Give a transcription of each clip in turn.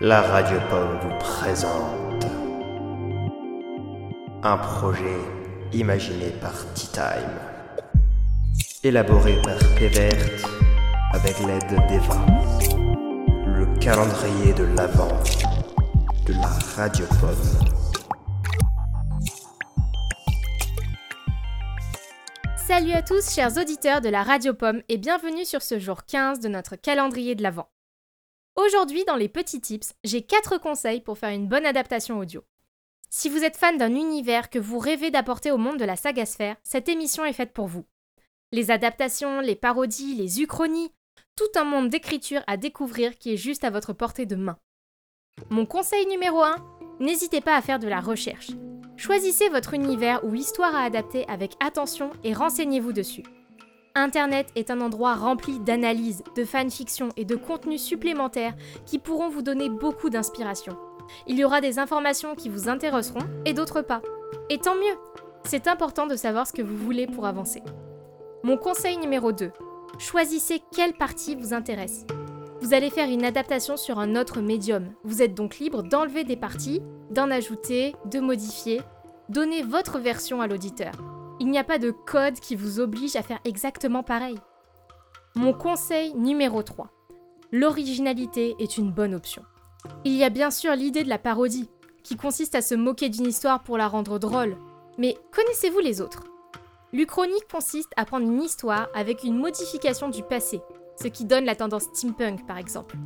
La Radio Pomme vous présente un projet imaginé par Tea Time, élaboré par Péverte avec l'aide d'Eva, le calendrier de l'Avent de la Radio Pomme. Salut à tous, chers auditeurs de la Radio Pomme, et bienvenue sur ce jour 15 de notre calendrier de l'Avent. Aujourd'hui, dans les petits tips, j'ai 4 conseils pour faire une bonne adaptation audio. Si vous êtes fan d'un univers que vous rêvez d'apporter au monde de la saga sphère, cette émission est faite pour vous. Les adaptations, les parodies, les uchronies, tout un monde d'écriture à découvrir qui est juste à votre portée de main. Mon conseil numéro 1, n'hésitez pas à faire de la recherche. Choisissez votre univers ou histoire à adapter avec attention et renseignez-vous dessus. Internet est un endroit rempli d'analyses, de fanfictions et de contenus supplémentaires qui pourront vous donner beaucoup d'inspiration. Il y aura des informations qui vous intéresseront et d'autres pas. Et tant mieux C'est important de savoir ce que vous voulez pour avancer. Mon conseil numéro 2. Choisissez quelle partie vous intéresse. Vous allez faire une adaptation sur un autre médium. Vous êtes donc libre d'enlever des parties, d'en ajouter, de modifier. Donnez votre version à l'auditeur. Il n'y a pas de code qui vous oblige à faire exactement pareil. Mon conseil numéro 3. L'originalité est une bonne option. Il y a bien sûr l'idée de la parodie, qui consiste à se moquer d'une histoire pour la rendre drôle. Mais connaissez-vous les autres? L'Uchronie consiste à prendre une histoire avec une modification du passé, ce qui donne la tendance steampunk par exemple.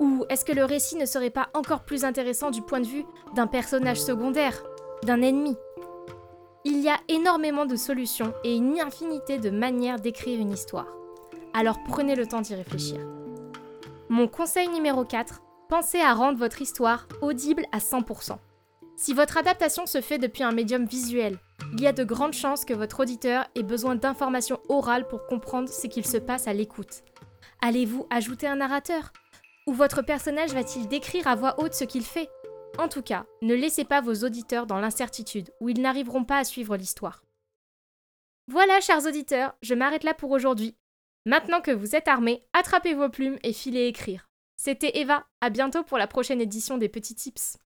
Ou est-ce que le récit ne serait pas encore plus intéressant du point de vue d'un personnage secondaire, d'un ennemi? Il y a énormément de solutions et une infinité de manières d'écrire une histoire. Alors prenez le temps d'y réfléchir. Mon conseil numéro 4, pensez à rendre votre histoire audible à 100%. Si votre adaptation se fait depuis un médium visuel, il y a de grandes chances que votre auditeur ait besoin d'informations orales pour comprendre ce qu'il se passe à l'écoute. Allez-vous ajouter un narrateur? Ou votre personnage va-t-il décrire à voix haute ce qu'il fait? En tout cas, ne laissez pas vos auditeurs dans l'incertitude, où ils n'arriveront pas à suivre l'histoire. Voilà, chers auditeurs, je m'arrête là pour aujourd'hui. Maintenant que vous êtes armés, attrapez vos plumes et filez écrire. C'était Eva, à bientôt pour la prochaine édition des Petits Tips.